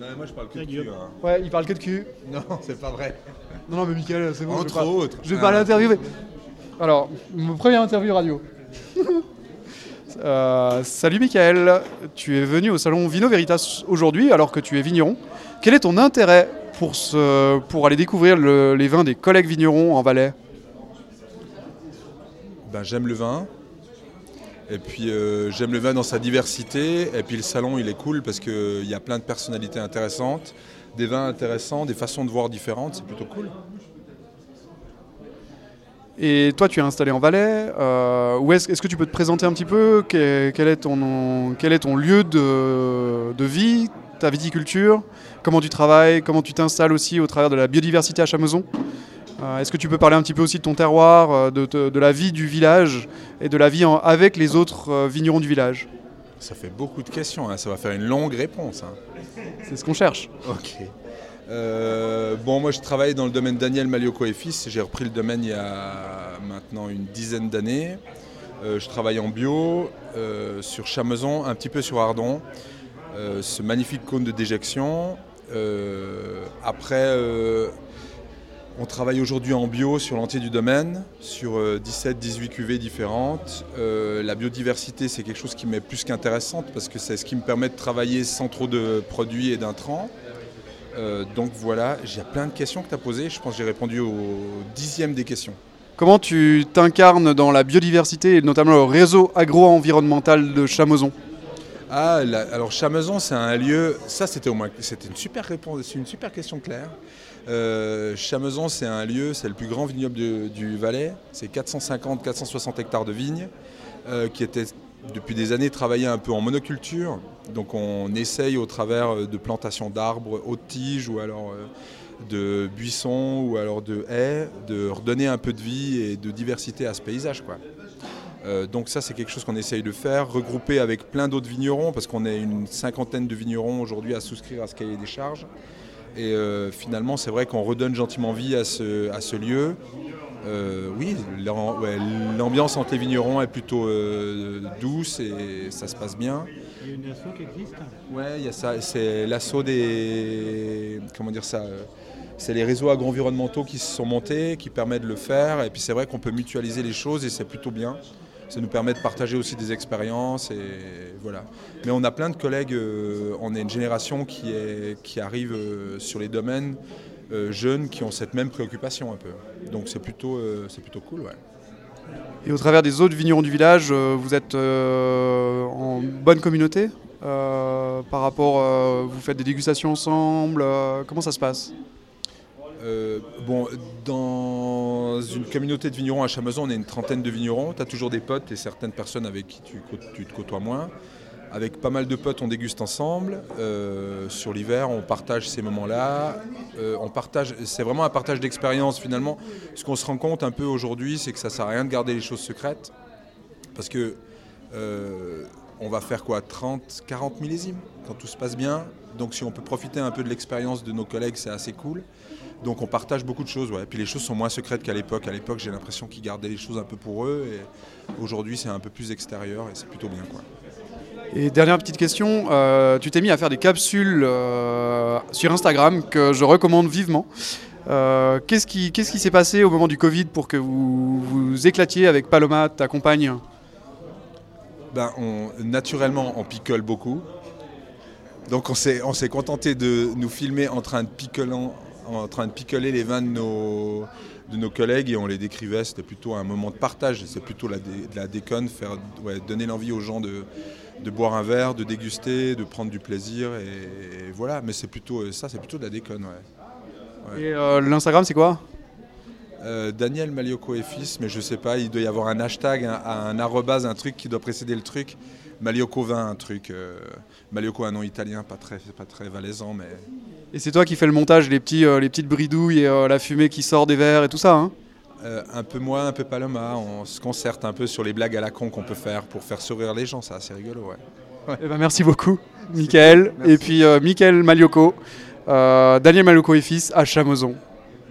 Non, moi je parle que de cul. hein. Ouais, il parle que de cul. Non, c'est pas vrai. Non, non, mais Michael, c'est bon. je vais Entre pas- autres. Je vais pas Ah. l'interviewer. Alors, mon première interview radio. Euh, salut Michael, tu es venu au salon Vino Veritas aujourd'hui alors que tu es vigneron. Quel est ton intérêt pour, ce, pour aller découvrir le- les vins des collègues vignerons en Valais? Ben, j'aime le vin. Et puis euh, j'aime le vin dans sa diversité. Et puis le salon, il est cool parce qu'il y a plein de personnalités intéressantes, des vins intéressants, des façons de voir différentes. C'est plutôt cool. Et toi, tu es installé en Valais. euh, où est-ce, que tu peux te présenter un petit peu? Quel, est ton, lieu de, vie, ta viticulture? Comment tu travailles? Comment tu t'installes aussi au travers de la biodiversité à Chameson? Euh, Est-ce que tu peux parler un petit peu aussi de ton terroir, euh, de, de- de la vie du village et de la vie en- avec les autres euh, vignerons du village? Ça fait beaucoup de questions. hein. Ça va faire une longue réponse. hein. C'est ce qu'on cherche. Ok. Euh, bon, moi je travaille dans le domaine Daniel Malioco et Fils. J'ai repris le domaine il y a maintenant une dizaine d'années. Euh, je travaille en bio euh, sur Chameson, un petit peu sur Ardon. Euh, ce magnifique cône de déjection. Euh, après, euh, on travaille aujourd'hui en bio sur l'entier du domaine, sur 17-18 cuvées différentes. Euh, la biodiversité, c'est quelque chose qui m'est plus qu'intéressante parce que c'est ce qui me permet de travailler sans trop de produits et d'intrants. Euh, donc voilà, j'ai plein de questions que tu as posées. Je pense que j'ai répondu au dixième des questions. Comment tu t'incarnes dans la biodiversité et notamment le réseau agro-environnemental de Chameson Ah, alors Chameson, c'est un lieu. Ça, c'était au moins, c'était une super réponse, c'est une super question claire. Euh, Chameson, c'est un lieu, c'est le plus grand vignoble du Valais. C'est 450-460 hectares de vignes euh, qui étaient depuis des années travaillés un peu en monoculture. Donc, on essaye au travers euh, de plantations d'arbres haute tige ou alors de buissons ou alors de haies, de redonner un peu de vie et de diversité à ce paysage. Euh, donc ça, c'est quelque chose qu'on essaye de faire, regrouper avec plein d'autres vignerons, parce qu'on est une cinquantaine de vignerons aujourd'hui à souscrire à ce cahier des charges. Et euh, finalement, c'est vrai qu'on redonne gentiment vie à ce, à ce lieu. Euh, oui, ouais, l'ambiance entre les vignerons est plutôt douce et ça se passe bien. Il y a une asso qui existe? Ouais, il y a ça. C'est l'assaut des. Comment dire ça C'est les réseaux agro-environnementaux qui se sont montés, qui permettent de le faire. Et puis c'est vrai qu'on peut mutualiser les choses et c'est plutôt bien. Ça nous permet de partager aussi des expériences et voilà. Mais on a plein de collègues. euh, on est une génération qui, est, qui arrive euh, sur les domaines euh, jeunes qui ont cette même préoccupation un peu. Donc c'est plutôt, c'est plutôt cool, ouais. Et au travers des autres vignerons du village, vous êtes en bonne communauté par rapport, vous faites des dégustations ensemble, comment ça se passe? Euh, bon, dans une communauté de vignerons à Chameson, on est une trentaine de vignerons. Tu as toujours des potes et certaines personnes avec qui tu, te côtoies moins. Avec pas mal de potes, on déguste ensemble. Euh, sur l'hiver, on partage ces moments-là. Euh, on partage, c'est vraiment un partage d'expérience finalement. Ce qu'on se rend compte un peu aujourd'hui, c'est que ça sert à rien de garder les choses secrètes. Parce que on va faire quoi 30, 40 millésimes quand tout se passe bien. Donc si on peut profiter un peu de l'expérience de nos collègues, c'est assez cool. Donc on partage beaucoup de choses, ouais. Puis les choses sont moins secrètes qu'à l'époque. À l'époque, j'ai l'impression qu'ils gardaient les choses un peu pour eux. Et aujourd'hui, c'est un peu plus extérieur et c'est plutôt bien. Et dernière petite question, euh, tu t'es mis à faire des capsules euh, sur Instagram que je recommande vivement. Euh, qu'est-ce qui qu'est-ce qui s'est passé au moment du Covid pour que vous vous éclatiez avec Paloma, ta compagne? Ben, on, naturellement, on picole beaucoup. Donc on s'est, on s'est contenté de nous filmer en train de, picolant- en train de picoler les vins de nos, de nos collègues et on les décrivait. C'était plutôt un moment de partage. C'est plutôt de la déconne, faire, donner l'envie aux gens de, de boire un verre, de déguster, de prendre du plaisir. Et, voilà, mais c'est plutôt ça, c'est plutôt de la déconne. Ouais. Et euh, l'Instagram, c'est quoi? Euh, Daniel Malioco et fils, mais je sais pas, il doit y avoir un hashtag, un, un arrobase, un truc qui doit précéder le truc. Malioco 20, un truc. euh, Malioco, un nom italien, pas très, pas très valaisan, mais. Et c'est toi qui fais le montage, les, petits, euh, les petites bridouilles et euh, la fumée qui sort des verres et tout ça hein? Un peu moi, un peu Paloma, on se concerte un peu sur les blagues à la con qu'on peut faire pour faire sourire les gens, c'est assez rigolo, ouais. Eh ben, merci beaucoup, Michael. Merci. Et puis Michael Malioco, euh, Daniel Malioco et fils à Chameson.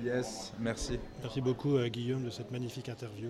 Yes, merci. Beaucoup euh, Guillaume de cette magnifique interview.